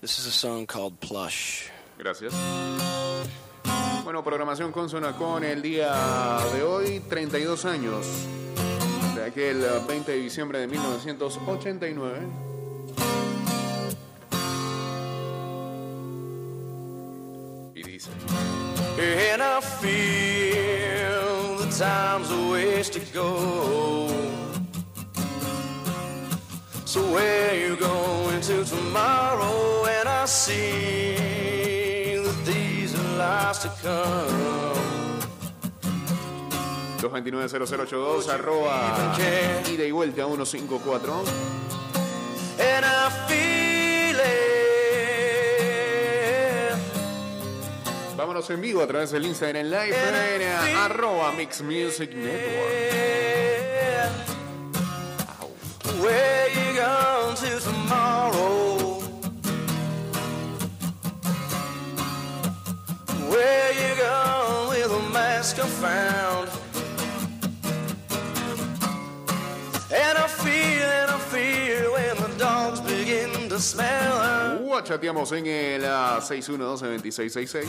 This is a song called Plush. Gracias. Bueno, programación consona con el día de hoy, 32 años de aquel 20 de diciembre de 1989. Y dice. And I feel the time's a ways to go. So where you going to tomorrow? And I see that these are lies to come. 229-0082 arroba ida y vuelta 154 And I feel it. Vámonos en vivo a través del Instagram Live en arroba Mix Music Network. Where you going to tomorrow? Her. Chateamos en el ah, 612-2666.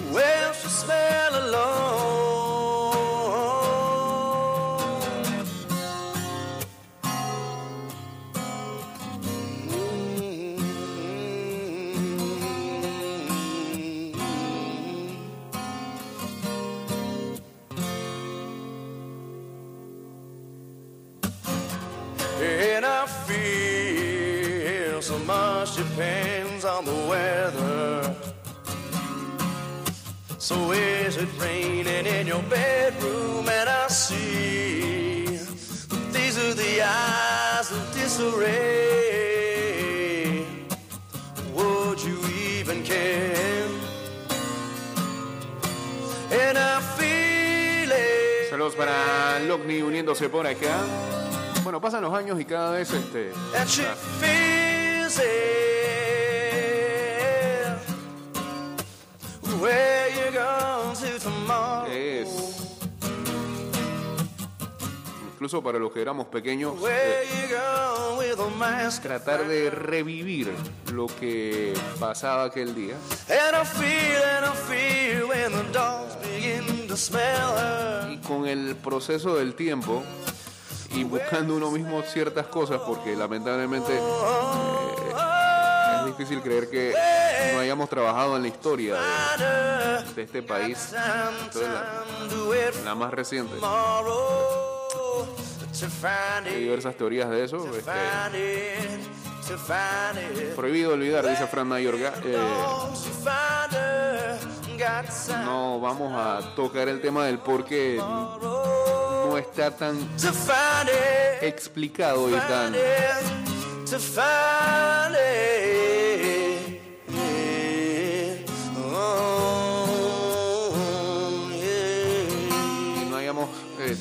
Años y cada vez este. And she feels it. Where you going to tomorrow? es. Incluso para los que éramos pequeños, eh, tratar de revivir lo que pasaba aquel día. Y con el proceso del tiempo y buscando uno mismo ciertas cosas, porque lamentablemente eh, es difícil creer que no hayamos trabajado en la historia de, este país, la, más reciente. Hay diversas teorías de eso. este, prohibido olvidar, dice Fran Mayorga. eh, no vamos a tocar el tema del por qué está tan explicado y tan no hayamos eh,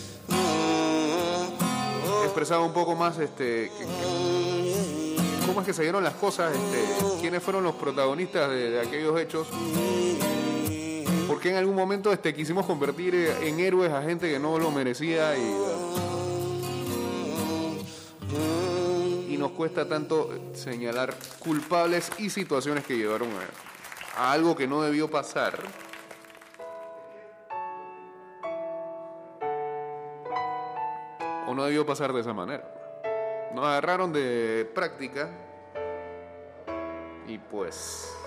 expresado un poco más este que- que- cómo es que se dieron las cosas, este, quiénes fueron los protagonistas de, de aquellos hechos. Porque en algún momento este, quisimos convertir eh, en héroes a gente que no lo merecía y, y nos cuesta tanto señalar culpables y situaciones que llevaron a, a algo que no debió pasar. O no debió pasar de esa manera. Nos agarraron de práctica y pues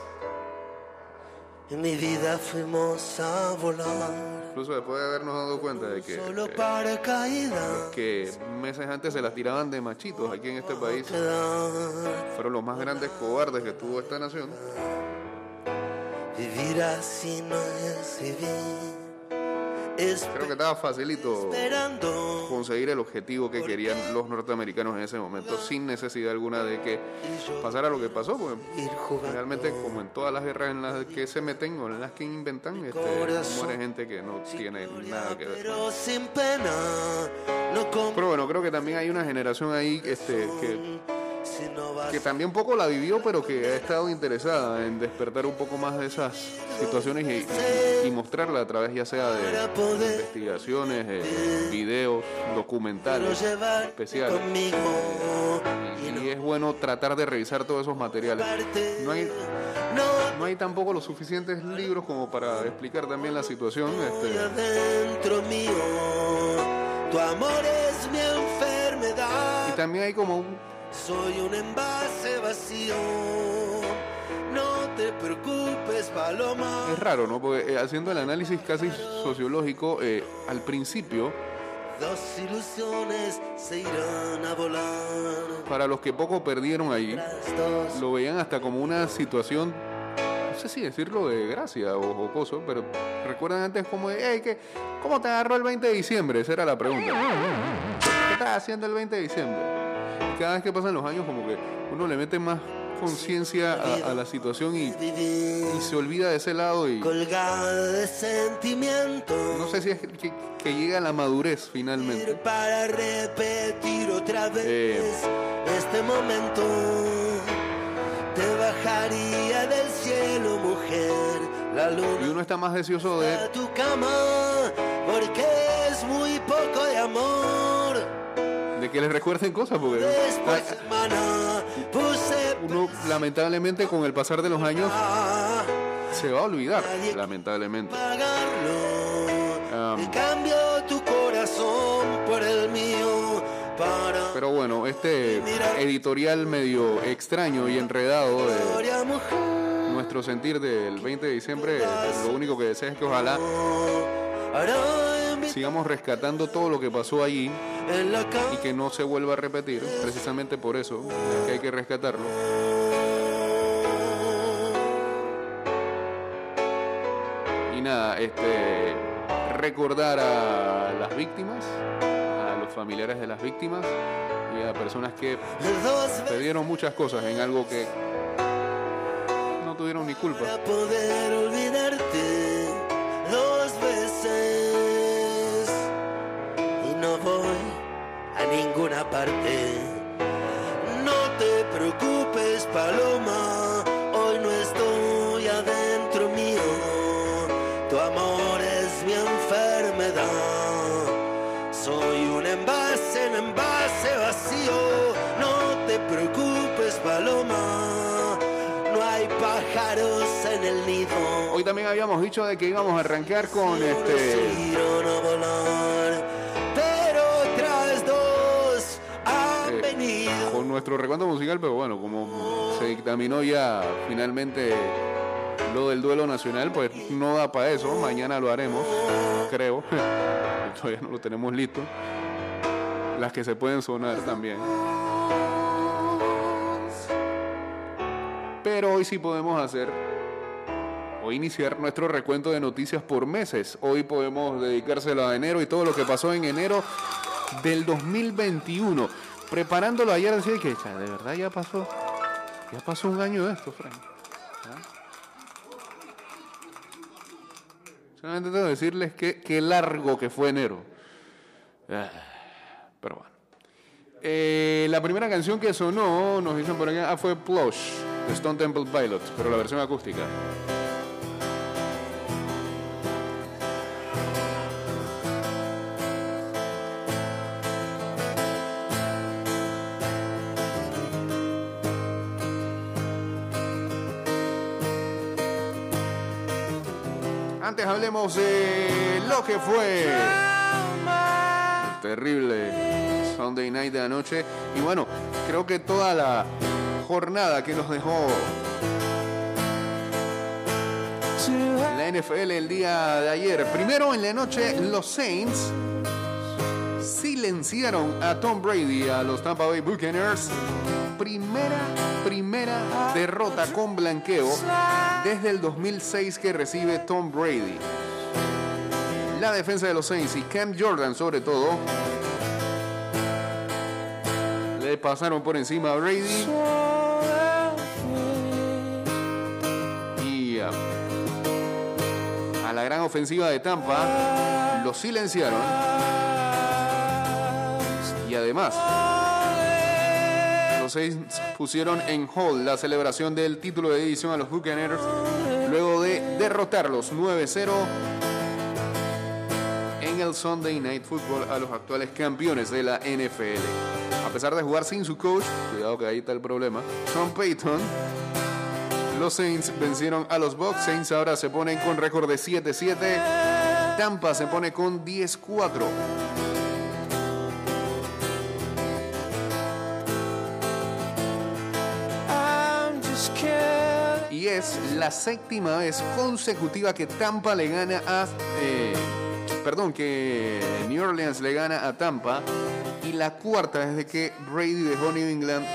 En mi vida fuimos a volar, incluso después de habernos dado cuenta de que solo eh, para caída. que meses antes se las tiraban de machitos aquí en este país fueron los más grandes cobardes que tuvo esta nación vivir así no es vivir. Creo que estaba facilito conseguir el objetivo que querían los norteamericanos en ese momento sin necesidad alguna de que pasara lo que pasó porque realmente como en todas las guerras en las que se meten o en las que inventan este, muere gente que no tiene nada que ver. Pero bueno creo que también hay una generación ahí este, que que también poco la vivió, pero que ha estado interesada en despertar un poco más de esas situaciones y, mostrarla a través ya sea de investigaciones, videos, documentales especiales. y es bueno tratar de revisar todos esos materiales. No hay, No hay tampoco los suficientes libros como para explicar también la situación. Este, y también hay como un, Soy un envase vacío. No te preocupes, paloma. es raro, ¿no? Porque eh, haciendo el análisis casi sociológico, eh, al principio, Dos ilusiones se irán a volar. para los que poco perdieron ahí, lo veían hasta como una situación, no sé si decirlo de gracia o jocoso, pero recuerdan antes como de, hey, ¿qué, ¿cómo te agarró el 20 de diciembre? Esa era la pregunta. ¿Qué estás haciendo el 20 de diciembre? Y cada vez que pasan los años como que uno le mete más conciencia a, a la situación y, y se olvida de ese lado y colgada de sentimientos. no sé si es que, que llega a la madurez finalmente. Para repetir otra vez Eh. este momento. Te bajaría del cielo, mujer, la Y luna uno está más deseoso de tu cama, porque es muy poco de amor. De que les recuerden cosas, porque uno lamentablemente con el pasar de los años se va a olvidar, lamentablemente. pagarlo. Um, y cambio tu corazón por el mío para Pero bueno, este editorial medio extraño y enredado de nuestro sentir del 20 de diciembre, lo único que deseo es que ojalá sigamos rescatando todo lo que pasó allí y que no se vuelva a repetir, precisamente por eso es que hay que rescatarlo. Y nada, este recordar a las víctimas, a los familiares de las víctimas y a personas que perdieron muchas cosas en algo que no tuvieron ni culpa. para poder olvidarte ninguna parte. No te preocupes, paloma, hoy no estoy adentro mío. Tu amor es mi enfermedad. Soy un envase, un envase vacío. No te preocupes, paloma. No hay pájaros en el nido. Hoy también habíamos dicho de que íbamos a arrancar con este nuestro recuento musical, pero bueno, como se dictaminó ya finalmente lo del duelo nacional, pues no da para eso. Mañana lo haremos, creo. Todavía no lo tenemos listo. Las que se pueden sonar también. Pero hoy sí podemos hacer o iniciar nuestro recuento de noticias por meses. Hoy podemos dedicárselo a enero y todo lo que pasó en enero del 2021. Preparándolo ayer decía que "Cha, de verdad ya pasó. Ya pasó un año de esto, Frank. Solamente tengo que decirles que qué largo que fue enero. Ah, Pero bueno. Eh, la primera canción que sonó, nos dicen por acá, ah, fue Plush, de Stone Temple Pilots, pero la versión acústica. Antes hablemos de lo que fue el terrible Sunday Night de anoche. Y bueno, creo que toda la jornada que nos dejó la NFL el día de ayer. Primero en la noche, los Saints silenciaron a Tom Brady, a los Tampa Bay Buccaneers. Primera, primera derrota con blanqueo desde el 2006 que recibe Tom Brady. La defensa de los Saints y Cam Jordan sobre todo le pasaron por encima a Brady y ah, a la gran ofensiva de Tampa lo silenciaron y además los Saints pusieron en hold la celebración del título de división a los Buccaneers luego de derrotarlos 9-0 en el Sunday Night Football a los actuales campeones de la NFL. A pesar de jugar sin su coach, cuidado que ahí está el problema, Sean Payton, los Saints vencieron a los Bucks. Saints ahora se ponen con récord de 7-7. Tampa se pone con 10-4. Es la séptima vez consecutiva que Tampa le gana a. eh, perdón, que New Orleans le gana a Tampa. Y la cuarta desde que Brady dejó New England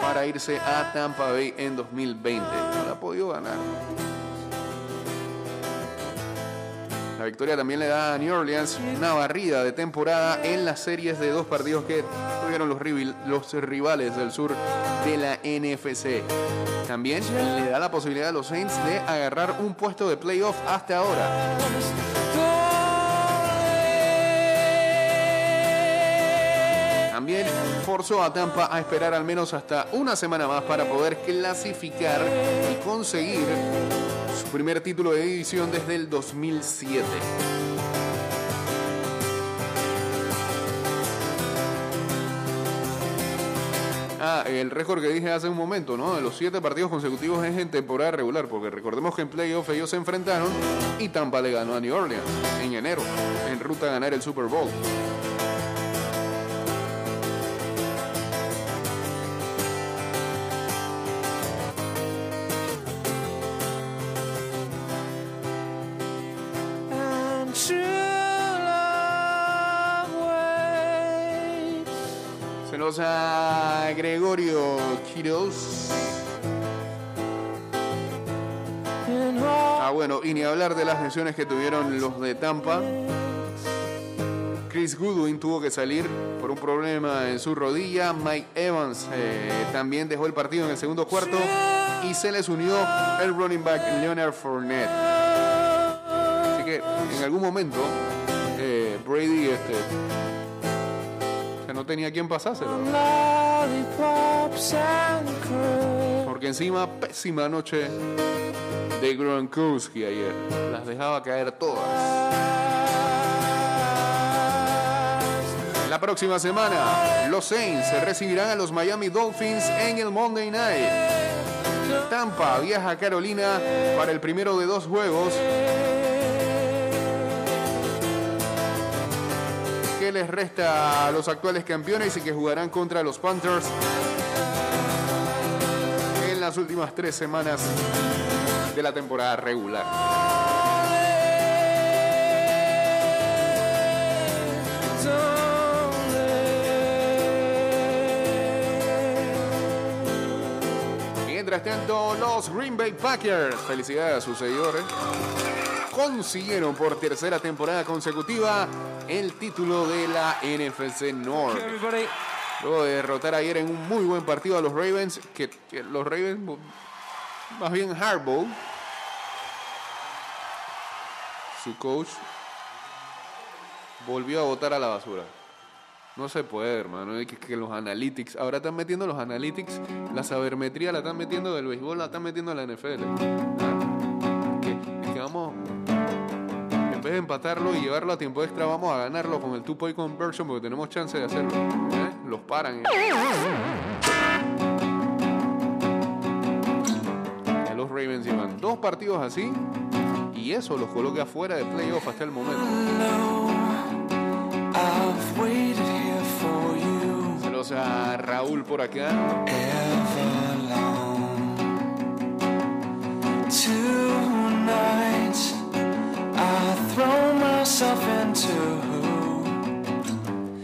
para irse a Tampa Bay en 2020. No la ha podido ganar. La victoria también le da a New Orleans una barrida de temporada en las series de dos partidos que los, los rivales del sur de la NFC. También le da la posibilidad a los Saints de agarrar un puesto de playoff hasta ahora. También forzó a Tampa a esperar al menos hasta una semana más para poder clasificar y conseguir su primer título de división desde el 2007. Ah, el récord que dije hace un momento, ¿no? De los siete partidos consecutivos es en temporada regular, porque recordemos que en playoff ellos se enfrentaron y Tampa le ganó a New Orleans en enero, en ruta a ganar el Super Bowl. A Gregorio Quiroz. Ah, bueno, y ni hablar de las lesiones que tuvieron los de Tampa. Chris Goodwin tuvo que salir por un problema en su rodilla. Mike Evans eh, también dejó el partido en el segundo cuarto. Y se les unió el running back Leonard Fournette. Así que en algún momento eh, Brady este, no tenía quien cream. Porque encima, pésima noche de Gronkowski ayer. Las dejaba caer todas. La próxima semana, los Saints recibirán a los Miami Dolphins en el Monday Night. Tampa viaja a Carolina para el primero de dos juegos que les resta a los actuales campeones y que jugarán contra los Panthers en las últimas tres semanas de la temporada regular. Mientras tanto, los Green Bay Packers, felicidades a sus seguidores, consiguieron por tercera temporada consecutiva el título de la NFC North. Luego de derrotar ayer en un muy buen partido a los Ravens, que, que los Ravens, más bien Harbaugh, su coach, volvió a votar a la basura. No se puede, hermano. Es que, que los analytics, ahora están metiendo los analytics, la sabermetría la están metiendo del béisbol, la están metiendo en la NFL. Ah, vamos, en vez de empatarlo y llevarlo a tiempo extra, vamos a ganarlo con el two point conversion porque tenemos chance de hacerlo. ¿eh? Los paran. Ya los Ravens llevan dos partidos así y eso los coloca fuera de playoff hasta el momento. Saludos a Raúl por acá. I throw myself into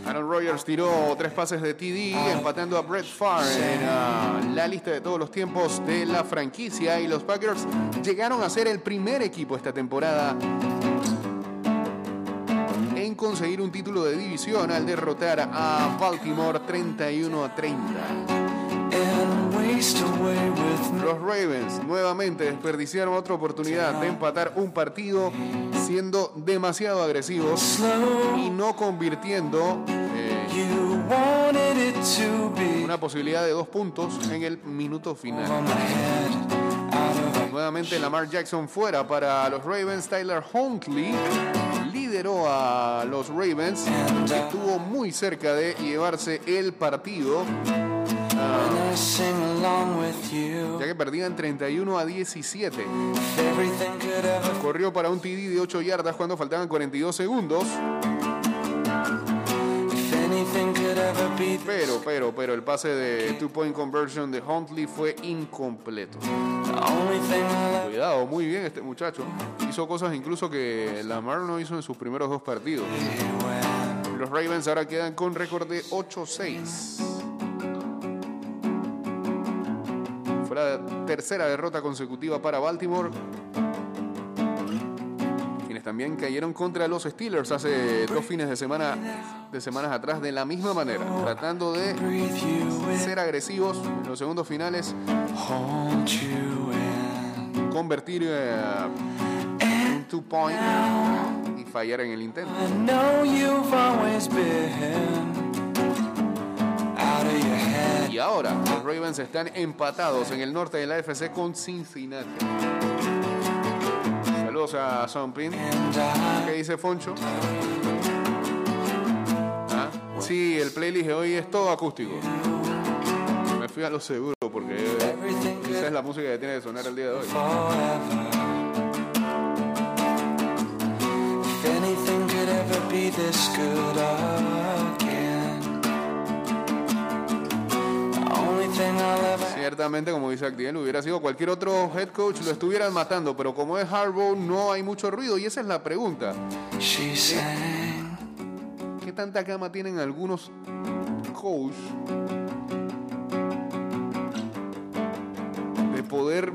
Aaron Rodgers tiró tres pases de TD, empatando a Brett Favre en ah, la lista de todos los tiempos de la franquicia. Y los Packers llegaron a ser el primer equipo esta temporada en conseguir un título de división al derrotar a Baltimore 31 a 30. Los Ravens nuevamente desperdiciaron otra oportunidad de empatar un partido siendo demasiado agresivos y no convirtiendo eh, una posibilidad de dos puntos en el minuto final. Nuevamente Lamar Jackson fuera para los Ravens. Tyler Huntley, lideró a los Ravens. Estuvo muy cerca de llevarse el partido, ya que perdían 31 a 17. If everything could ever Corrió para un TD de 8 yardas cuando faltaban 42 segundos. Pero, pero, pero el pase de two point conversion de Huntley fue incompleto. Cuidado, muy bien este muchacho. Hizo cosas incluso que Lamar no hizo en sus primeros dos partidos. Los Ravens ahora quedan con récord de 8-6. Tercera derrota consecutiva para Baltimore. Quienes también cayeron contra los Steelers hace dos fines de semana de semanas atrás de la misma manera, tratando de ser agresivos en los segundos finales, convertir eh, un two point y fallar en el intento. Y ahora los Ravens están empatados en el norte de la AFC con Cincinnati. Saludos a I ¿Qué dice Foncho? ¿Ah? Sí, el playlist de hoy es todo acústico. Me fui a lo seguro porque esa es la música que tiene que sonar el día de hoy. forever. If anything could ever be this good ever Ciertamente, como dice Actiel, hubiera sido cualquier otro head coach, lo estuvieran matando, pero como es Harbaugh, no hay mucho ruido. Y esa es la pregunta. ¿Qué tanta cama tienen algunos coach de poder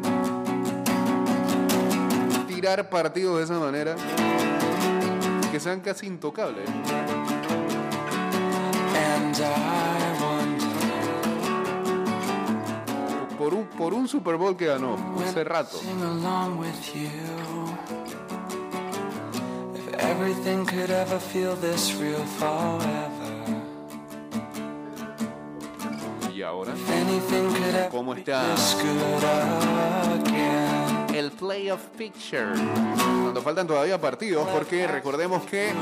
tirar partidos de esa manera que sean casi intocables? And I Por un, por un Super Bowl que ganó hace rato. sing along with you. If everything could ever feel this real forever. Y ahora, ¿cómo está. El playoff picture? Cuando faltan todavía partidos, porque recordemos que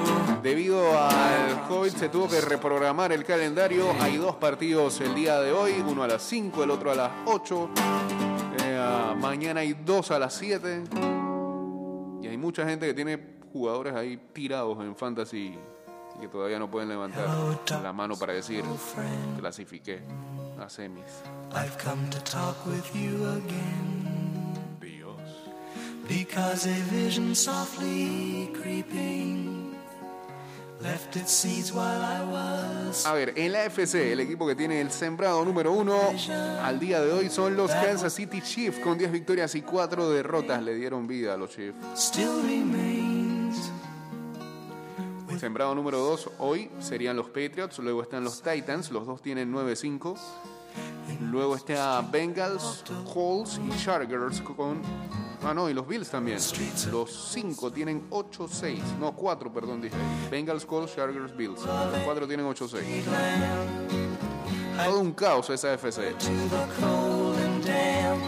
debido al COVID se tuvo que reprogramar el calendario. Hay dos partidos el día de hoy, uno a las 5, el otro a las 8. Eh, mañana hay dos a las 7. Y hay mucha gente que tiene jugadores ahí tirados en fantasy y que todavía no pueden levantar la mano para decir clasifiqué a semis. I've come to talk with you again. Because a vision softly creeping left its seeds while I was. A ver, en la FC, el equipo que tiene el sembrado número uno al día de hoy son los Kansas City Chiefs con 10 victorias y 4 derrotas. Le dieron vida a los Chiefs. Still remains Sembrado número 2 hoy serían los Patriots, luego están los Titans, los dos tienen 9-5. Luego está Bengals, Colts y Chargers con... Ah, no, y los Bills también. Los 5 tienen 8-6. No, 4, perdón, dije. Bengals, Colts, Chargers, Bills. Los 4 tienen 8-6. Todo un caos esa FC. to the cold and damp.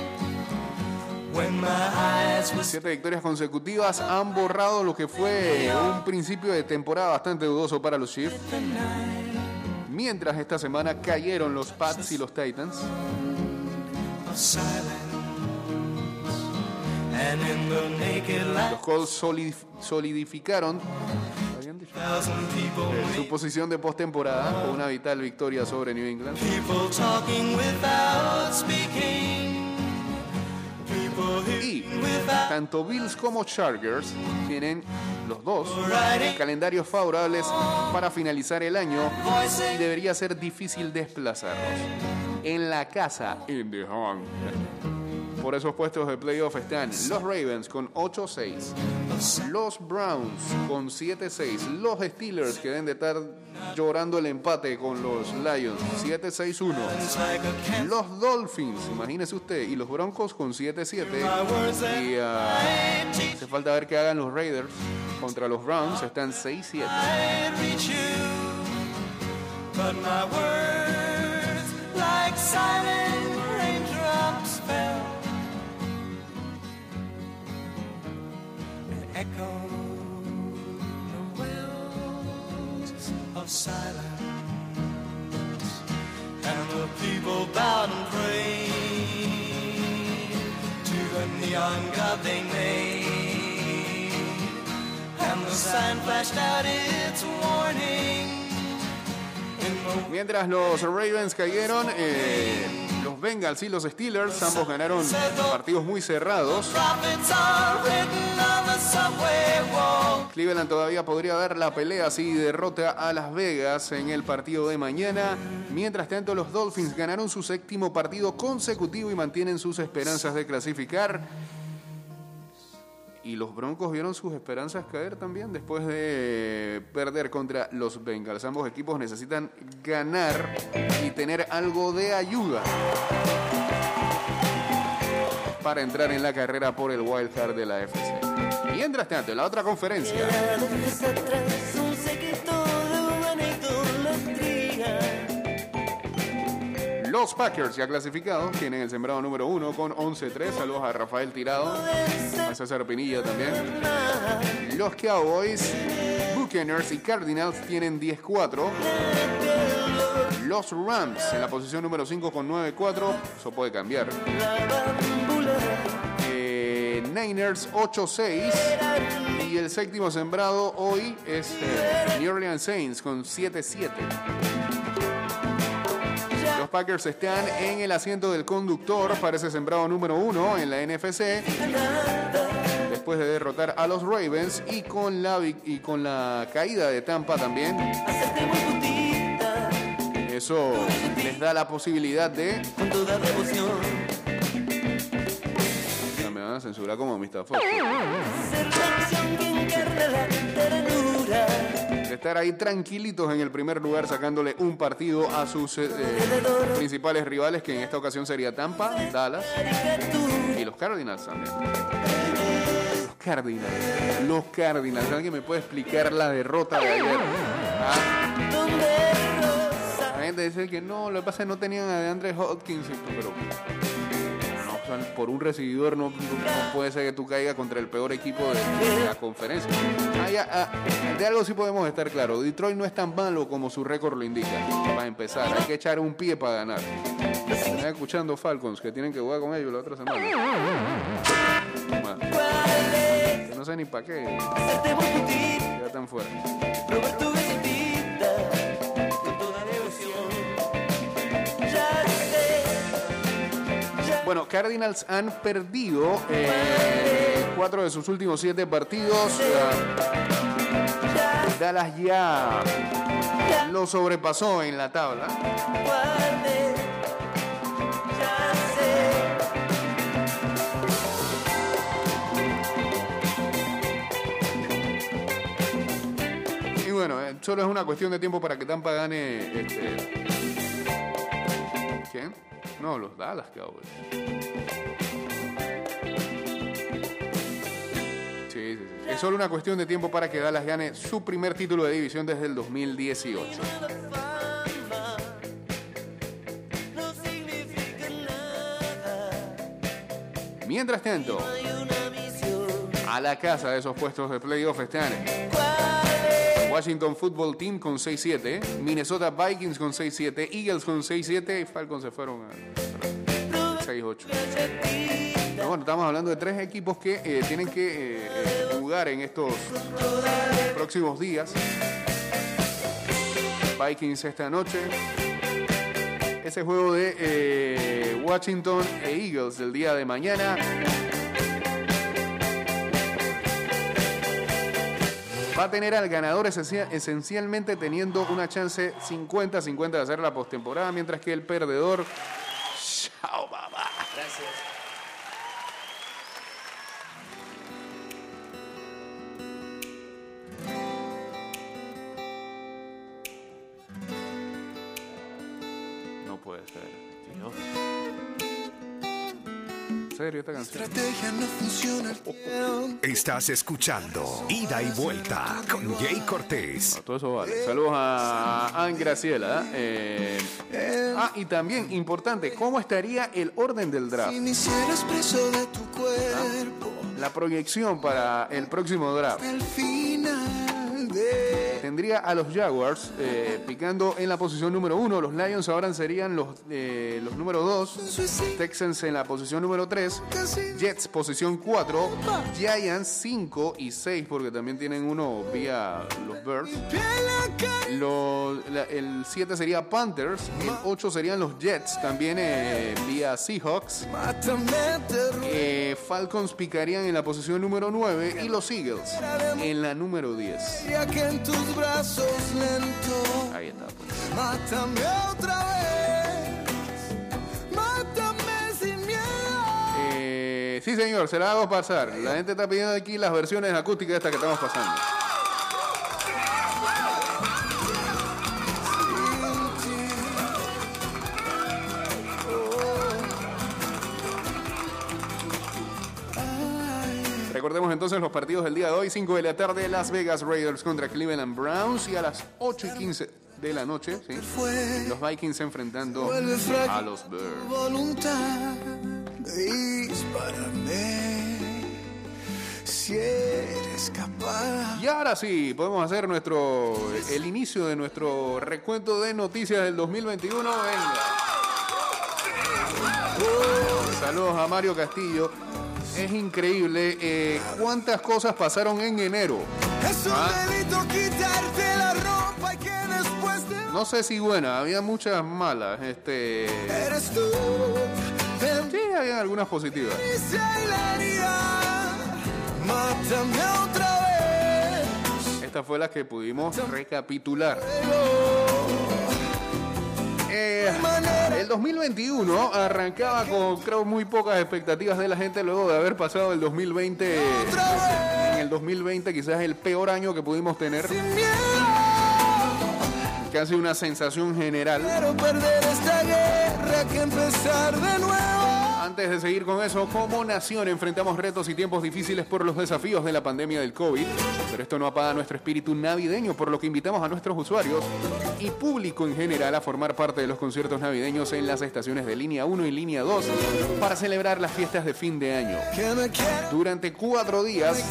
When my eyes were Siete victorias consecutivas han borrado lo que fue un principio de temporada bastante dudoso para los Chiefs. Mientras esta semana cayeron los Pats y los Titans. Los Colts solid- solidificaron people, su posición de postemporada con una vital victoria sobre New England. Y tanto Bills como Chargers tienen los dos calendarios favorables para finalizar el año y debería ser difícil desplazarlos. En la casa, in the home. Por esos puestos de playoff están los Ravens con 8-6, los Browns con 7-6, los Steelers que deben de estar llorando el empate con los Lions 7-6-1, like a cat. los Dolphins, imagínese usted, y los Broncos con 7-7. Y ah, hace falta ver qué hagan los Raiders contra los Browns, están 6-7. I'd reach you, but my words, like silent silence, and the people bowed and prayed to the neon god they made, and the sign flashed out its warning. Mientras los Ravens cayeron, eh, los Bengals y los Steelers, ambos ganaron partidos muy cerrados. Cleveland todavía podría dar la pelea si derrota a Las Vegas en el partido de mañana. Mientras tanto, los Dolphins ganaron su séptimo partido consecutivo y mantienen sus esperanzas de clasificar. Y los Broncos vieron sus esperanzas caer también después de perder contra los Bengals. Ambos equipos necesitan ganar y tener algo de ayuda para entrar en la carrera por el wild card de la FC. Mientras tanto, en la otra conferencia, los Packers ya clasificados tienen el sembrado número uno con 11-3. Saludos a Rafael Tirado, a César Pinilla también. Los Cowboys, Buccaneers y Cardinals tienen 10-4. Los Rams en la posición número 5 con 9-4. Eso puede cambiar. Eh, Niners 8-6. Y el séptimo sembrado hoy es eh, New Orleans Saints con 7-7. Packers están en el asiento del conductor para ese sembrado número uno en la NFC. Después de derrotar a los Ravens y con la, y con la caída de Tampa también. Eso les da la posibilidad de. Con toda devoción. Ya me van a censurar como Mr. Fox. De estar ahí tranquilitos en el primer lugar, sacándole un partido a sus eh, principales rivales, que en esta ocasión sería Tampa, Dallas y los Cardinals también. Los Cardinals. Los Cardinals. ¿Alguien me puede explicar la derrota de ayer? ¿Ah? La gente dice que no, lo que pasa es que no tenían a DeAndre Hopkins, pero por un recibidor no, no puede ser que tú caigas contra el peor equipo de, de la conferencia. Ah, ah, de algo sí podemos estar claros, Detroit no es tan malo como su récord lo indica. Para empezar, hay que echar un pie para ganar. Están escuchando Falcons que tienen que jugar con ellos la otra semana. Que no sé ni para qué, ya están fuera. Cardinals han perdido eh, cuatro de sus últimos siete partidos. Dallas ya lo sobrepasó en la tabla. Y bueno, eh, solo es una cuestión de tiempo para que Tampa gane. Este... ¿Quién? No, los Dallas Cowboys. Sí, sí, sí. Es solo una cuestión de tiempo para que Dallas gane su primer título de división desde el 2018. La fama no significa nada. Mientras tanto, a la casa de esos puestos de playoff están. Washington Football Team con 6-7, Minnesota Vikings con 6-7, Eagles con 6-7 y Falcons se fueron a 6-8. Pero bueno, estamos hablando de tres equipos que eh, tienen que eh, eh, jugar en estos próximos días. Vikings esta noche. Ese juego de Washington e Eagles del día de mañana. Va a tener al ganador esencia- esencialmente teniendo una chance 50-50 de hacer la postemporada, mientras que el perdedor. Chao, mamá. No serio esta canción? Estrategia no funciona el tiempo. Estás escuchando Ida y Vuelta con Jay Cortés. No, todo eso vale. Saludos a Anne Graciela. eh, ah, y también, importante, ¿cómo estaría el orden del draft? Si me hicieras preso de tu cuerpo La proyección para el próximo draft. Tendría a los Jaguars eh, picando en la posición número uno. Los Lions ahora serían los, eh, los número dos. Texans en la posición número tres. Jets posición cuatro. Giants 5 y 6 porque también tienen uno vía los Birds. El 7 sería Panthers. El 8 serían los Jets también eh, vía Seahawks. Falcons picarían en la posición número 9 y los Eagles en la número 10. Tus brazos lento Ahí está. pues. Mátame otra vez Mátame sin miedo Eh, sí, señor, se la hago pasar. La gente está pidiendo aquí las versiones acústicas de esta que estamos pasando. Recordemos entonces los partidos del día de hoy, 5 de la tarde, Las Vegas Raiders contra Cleveland Browns y a las 8 y 15 de la noche, ¿sí? los Vikings enfrentando a los Bears. voluntad de dispararme Si eres capaz Y ahora sí, podemos hacer nuestro el inicio de nuestro recuento de noticias del 2021. Venga. Saludos a Mario Castillo. Es increíble eh, cuántas cosas pasaron en enero. Es un Ah. delito quitarte la ropa y que después de No sé si buenas, había muchas malas. Este, Eres tú sí, había algunas positivas. Esta fue la que pudimos recapitular. Eh, el 2021 arrancaba con, creo, muy pocas expectativas de la gente luego de haber pasado el 2020. En el 2020 quizás el peor año que pudimos tener. Casi una sensación general. Quiero perder esta guerra que empezar de nuevo Antes de seguir con eso, como nación enfrentamos retos y tiempos difíciles por los desafíos de la pandemia del COVID, pero esto no apaga nuestro espíritu navideño, por lo que invitamos a nuestros usuarios y público en general a formar parte de los conciertos navideños en las estaciones de línea 1 y línea 2 para celebrar las fiestas de fin de año. Durante cuatro días,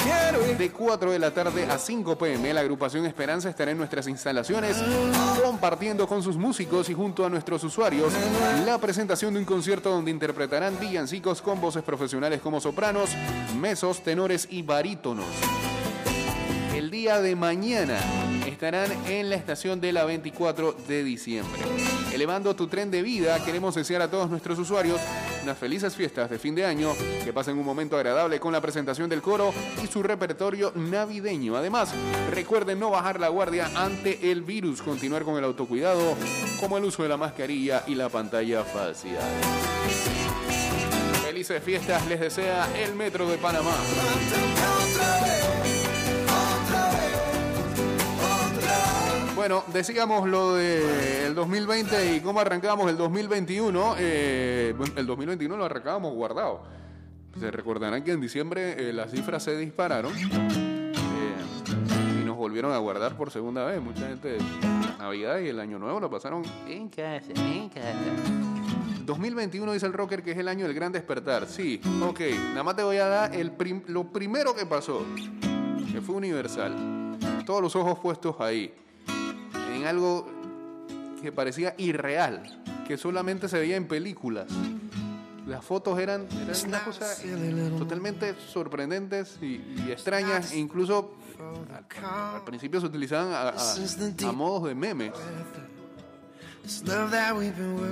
de 4 de la tarde a 5 pm, la agrupación Esperanza estará en nuestras instalaciones compartiendo con sus músicos y junto a nuestros usuarios la presentación de un concierto donde interpretarán con voces profesionales como sopranos, mesos, tenores y barítonos. El día de mañana estarán en la estación de la 24 de diciembre. Elevando tu tren de vida, queremos desear a todos nuestros usuarios unas felices fiestas de fin de año, que pasen un momento agradable con la presentación del coro y su repertorio navideño. Además, recuerden no bajar la guardia ante el virus, continuar con el autocuidado, como el uso de la mascarilla y la pantalla facial. Felices fiestas les desea el Metro de Panamá. Bueno, decíamos lo del 2020 y cómo arrancábamos el 2021. eh, el 2021 lo arrancábamos guardado. Se recordarán que en diciembre eh, las cifras se dispararon eh, y nos volvieron a guardar por segunda vez. Mucha gente, Navidad y el Año Nuevo lo pasaron en casa, en casa. 2021 dice el rocker que es el año del gran despertar. Sí, ok. Nada más te voy a dar el prim- lo primero que pasó, que fue universal. Todos los ojos puestos ahí, en algo que parecía irreal, que solamente se veía en películas. Las fotos eran, eran una cosa totalmente sorprendentes y, y extrañas, e incluso al, al principio se utilizaban a, a- a modos de memes.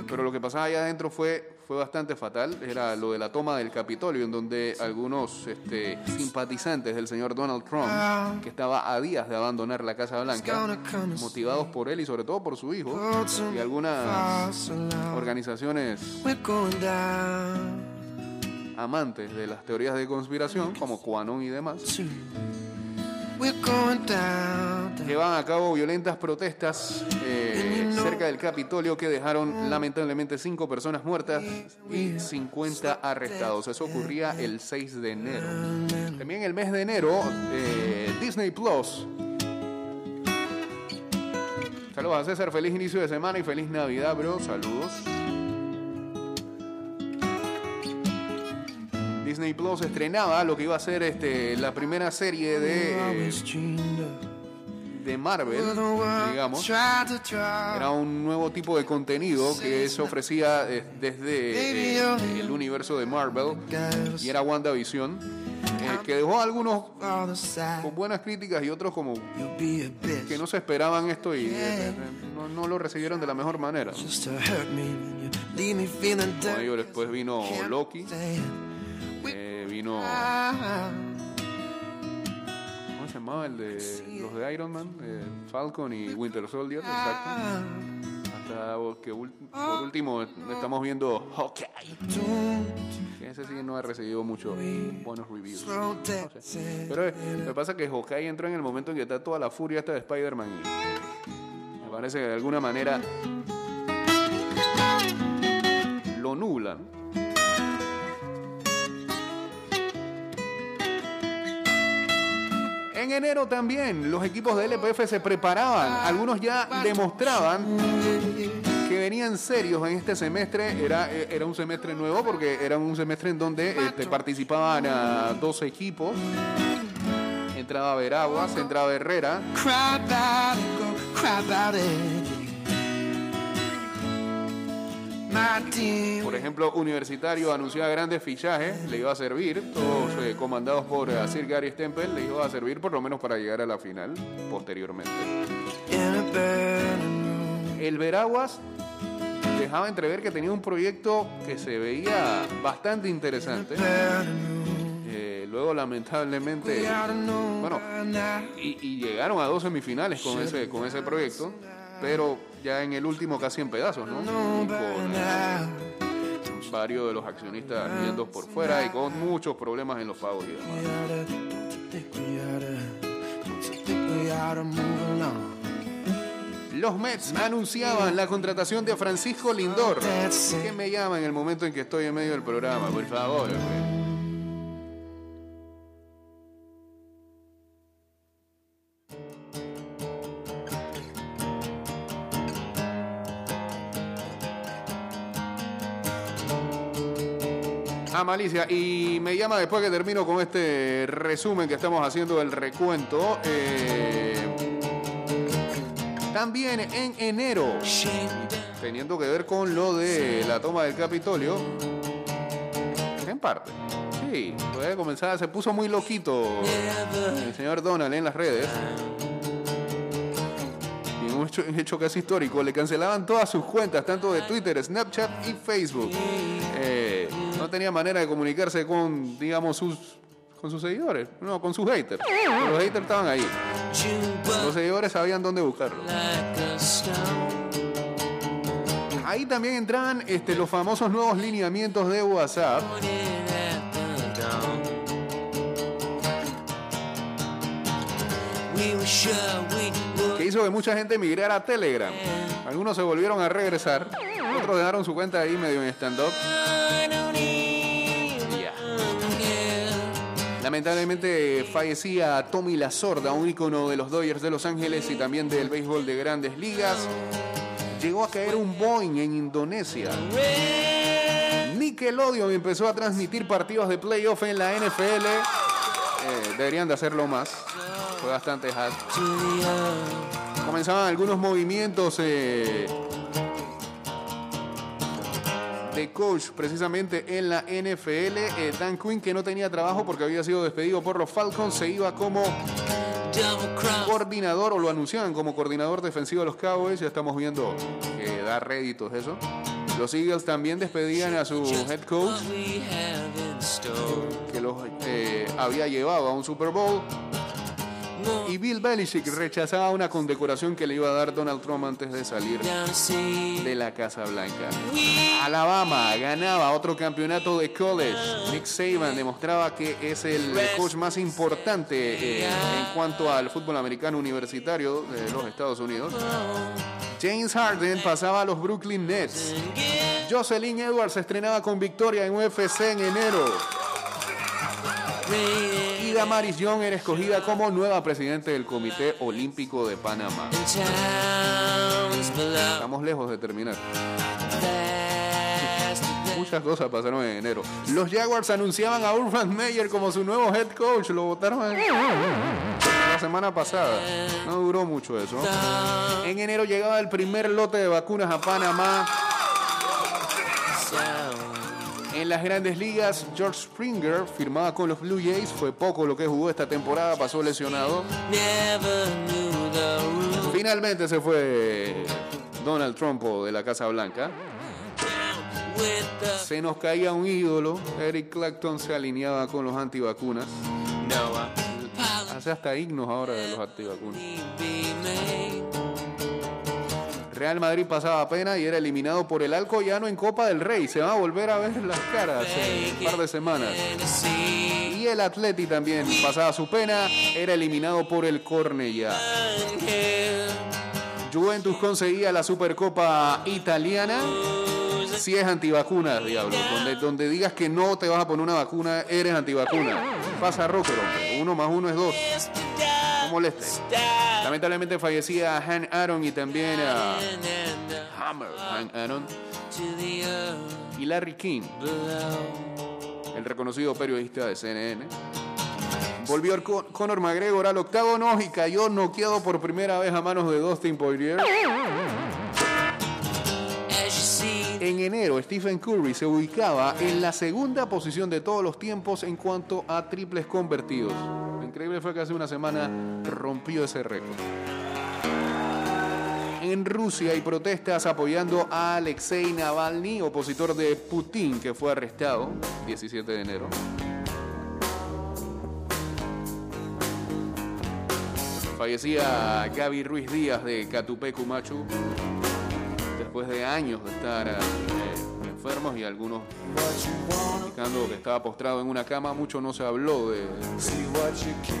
Pero lo que pasaba allá adentro fue, fue bastante fatal. Era lo de la toma del Capitolio, en donde algunos este, simpatizantes del señor Donald Trump, que estaba a días de abandonar la Casa Blanca, motivados por él y sobre todo por su hijo, y algunas organizaciones amantes de las teorías de conspiración, como QAnon y demás, llevan a cabo violentas protestas eh, cerca del Capitolio que dejaron lamentablemente cinco personas muertas y 50 arrestados. Eso ocurría el 6 de enero. También el mes de enero, eh, Disney Plus. Saludos a César, feliz inicio de semana y feliz Navidad, bro. Saludos. Disney Plus estrenaba lo que iba a ser este, la primera serie de eh, de Marvel, digamos. Era un nuevo tipo de contenido que se ofrecía eh, desde eh, el universo de Marvel y era WandaVision, eh, que dejó a algunos con buenas críticas y otros como que no se esperaban esto y eh, eh, no, no lo recibieron de la mejor manera. Dirty. después vino Loki, eh, vino Ah, ¿cómo se llamaba el de los de Iron Man? Eh, Falcon y Winter Soldier, exacto. Hasta que por último estamos viendo Hawkeye. que Ese sí no ha recibido muchos buenos reviews. No sé. Pero eh, que pasa que Hawkeye entró en el momento en que está toda la furia esta de Spider-Man y me parece que de alguna manera lo nublan. En enero también los equipos de LPF se preparaban, algunos ya demostraban que venían serios en este semestre. Era, eh, era un semestre nuevo porque era un semestre en donde este, participaban a dos equipos. Entraba Veraguas, entraba Herrera. Por ejemplo, Universitario anunciaba grandes fichajes, le iba a servir, todos eh, comandados por eh, Sir Gary Stempel, le iba a servir por lo menos para llegar a la final posteriormente. A. El Veraguas dejaba entrever que tenía un proyecto que se veía bastante interesante. Eh, luego, lamentablemente, bueno, y, y llegaron a dos semifinales con ese, con ese proyecto, pero ya en el último casi en pedazos, ¿no? Y con varios de los accionistas yendo por fuera y con muchos problemas en los pagos y demás. Los Mets anunciaban la contratación de Francisco Lindor. ¿Qué me llama en el momento en que estoy en medio del programa? Por favor. hombre. Malicia, y me llama después que termino con este resumen que estamos haciendo del recuento. eh, también en enero, teniendo que ver con lo de la toma del Capitolio, en parte. Sí, comenzar, se puso muy loquito el señor Donald en las redes. Un hecho, un hecho casi histórico, le cancelaban todas sus cuentas, tanto de Twitter, Snapchat y Facebook. Eh, no tenía manera de comunicarse con, digamos, sus, con sus seguidores, no, con sus haters. Los haters estaban ahí. Los seguidores sabían dónde buscarlo. Ahí también entraban este, los famosos nuevos lineamientos de WhatsApp. Que hizo que mucha gente migrara a Telegram. Algunos se volvieron a regresar, otros dejaron su cuenta ahí medio en stand-up. Lamentablemente fallecía Tommy La Sorda, un ícono de los Dodgers de Los Ángeles y también del béisbol de grandes ligas. Llegó a caer un Boeing en Indonesia. Nickelodeon empezó a transmitir partidos de playoff en la NFL. Eh, deberían de hacerlo más. Fue bastante hard. Comenzaban algunos movimientos eh, de coach precisamente en la NFL. Eh, Dan Quinn, que no tenía trabajo porque había sido despedido por los Falcons, se iba como coordinador o lo anunciaban como coordinador defensivo de los Cowboys. Ya estamos viendo que da réditos eso. Los Eagles también despedían a su head coach que los eh, había llevado a un Super Bowl. Y Bill Belichick rechazaba una condecoración que le iba a dar Donald Trump antes de salir de la Casa Blanca. Alabama ganaba otro campeonato de college. Nick Saban demostraba que es el coach más importante eh, en cuanto al fútbol americano universitario de los Estados Unidos. James Harden pasaba a los Brooklyn Nets. Jocelyn Edwards se estrenaba con victoria en UFC en enero. Y Damaris Young era escogida como nueva presidente del Comité Olímpico de Panamá. Estamos lejos de terminar. Muchas cosas pasaron en enero. Los Jaguars anunciaban a Urban Meyer como su nuevo head coach. Lo votaron a... semana pasada. No duró mucho eso. En enero llegaba el primer lote de vacunas a Panamá. Las grandes ligas, George Springer firmaba con los Blue Jays. Fue poco lo que jugó esta temporada, pasó lesionado. Finalmente se fue Donald Trump de la Casa Blanca. Se nos caía un ídolo. Eric Clapton se alineaba con los antivacunas. Hace hasta himnos ahora de los antivacunas. Real Madrid pasaba pena y era eliminado por el Alcoyano en Copa del Rey. Se van a volver a ver las caras en un par de semanas. Y el Atleti también pasaba su pena, era eliminado por el here Juventus conseguía la Supercopa italiana. Si es antivacunas, diablo. Donde, donde digas que no te vas a poner una vacuna, eres antivacuna. Pasa rocker, hombre. Uno más uno es dos. Lamentablemente fallecía Han Aaron y también a and Hammer Han Aaron y Larry King, el reconocido periodista de CNN. Volvió Con- Conor McGregor al octágono y cayó noqueado por primera vez a manos de Dustin Poirier. En enero, Stephen Curry se ubicaba en la segunda posición de todos los tiempos en cuanto a triples convertidos. Increíble fue que hace una semana rompió ese récord. En Rusia hay protestas apoyando a Alexei Navalny, opositor de Putin, que fue arrestado 17 de enero. Fallecía Gaby Ruiz Díaz de Catupecu Machu después de años de estar eh, y algunos indicando que estaba postrado en una cama. Mucho no se habló de,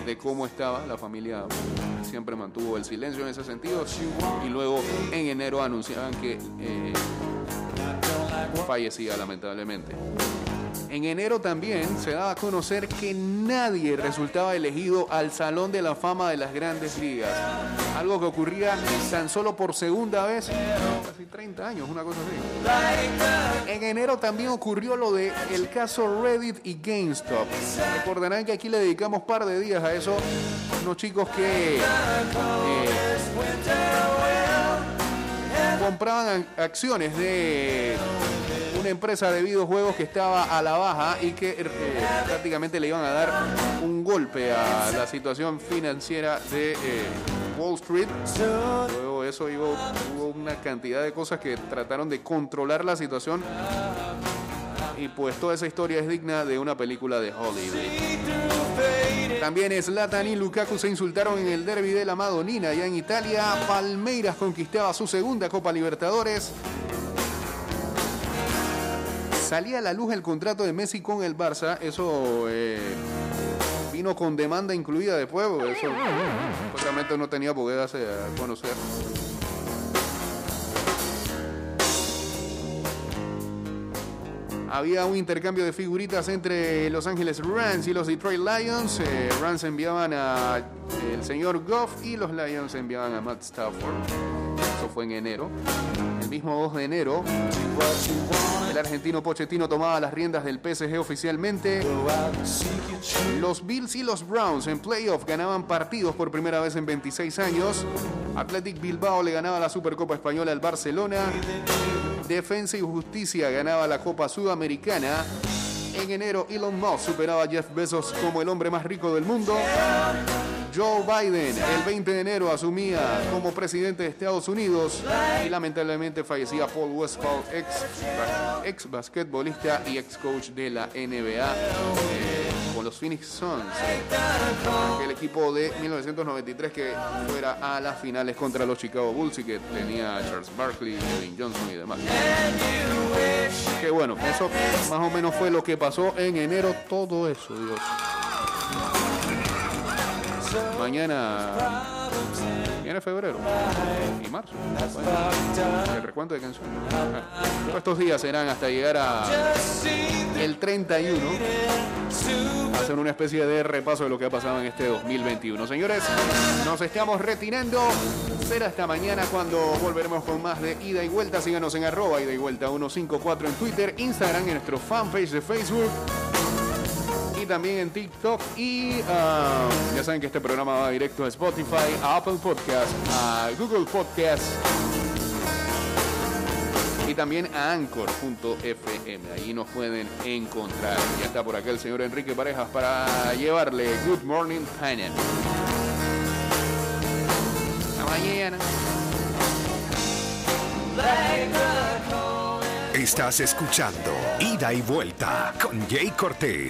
de cómo estaba. La familia siempre mantuvo el silencio en ese sentido. Y luego en enero anunciaban que eh, fallecía lamentablemente. En enero también se daba a conocer que nadie resultaba elegido al Salón de la Fama de las Grandes Ligas. Algo que ocurría tan solo por segunda vez casi 30 años, una cosa así. En enero también ocurrió lo de el caso Reddit y GameStop. Recordarán que aquí le dedicamos par de días a eso. Unos chicos que eh, compraban acciones de empresa de videojuegos que estaba a la baja y que eh, prácticamente le iban a dar un golpe a la situación financiera de eh, Wall Street. Luego eso hubo, hubo una cantidad de cosas que trataron de controlar la situación y pues toda esa historia es digna de una película de Hollywood. También Zlatan y Lukaku se insultaron en el derby de la Madonina. Allá en Italia, Palmeiras conquistaba su segunda Copa Libertadores. Salía a la luz el contrato de Messi con el Barça. Eso eh, vino con demanda incluida después. porque Eso supuestamente no tenía por qué a conocer. Había un intercambio de figuritas entre Los Ángeles Rams y los Detroit Lions. Eh, Rams enviaban a eh, señor Goff y los Lions enviaban a Matt Stafford. Eso fue en enero. El mismo 2 de enero, argentino Pochettino tomaba las riendas del PSG oficialmente. Los Bills y los Browns en playoff ganaban partidos por primera vez en 26 años. Athletic Bilbao le ganaba la Supercopa Española al Barcelona. Defensa y Justicia ganaba la Copa Sudamericana. En enero, Elon Musk superaba a Jeff Bezos como el hombre más rico del mundo. Joe Biden el 20 de enero asumía como presidente de Estados Unidos y lamentablemente fallecía Paul Westphal, ex, ex basquetbolista y ex coach de la NBA eh, con los Phoenix Suns, el equipo de 1993 que fuera a las finales contra los Chicago Bulls y que tenía a Charles Barkley, Kevin Johnson y demás. Que bueno, eso más o menos fue lo que pasó en enero, todo eso, Dios. Mañana viene febrero y marzo. El recuento de canciones. Ah, todos estos días serán hasta llegar a el 31. Hacer una especie de repaso de lo que ha pasado en este 2021. Señores, nos estamos retirando. Será hasta mañana cuando volveremos con más de ida y vuelta. Síganos en arroba ida y vuelta 154 en Twitter, Instagram, en nuestro fanpage de Facebook también en TikTok. Y ah, ya saben que este programa va directo a Spotify, a Apple Podcast, a Google Podcast y también a anchor.fm. Ahí nos pueden encontrar. Ya está por acá el señor Enrique Parejas para llevarle Good Morning Panel. Hasta mañana. Estás escuchando Ida y Vuelta con Jay Cortés.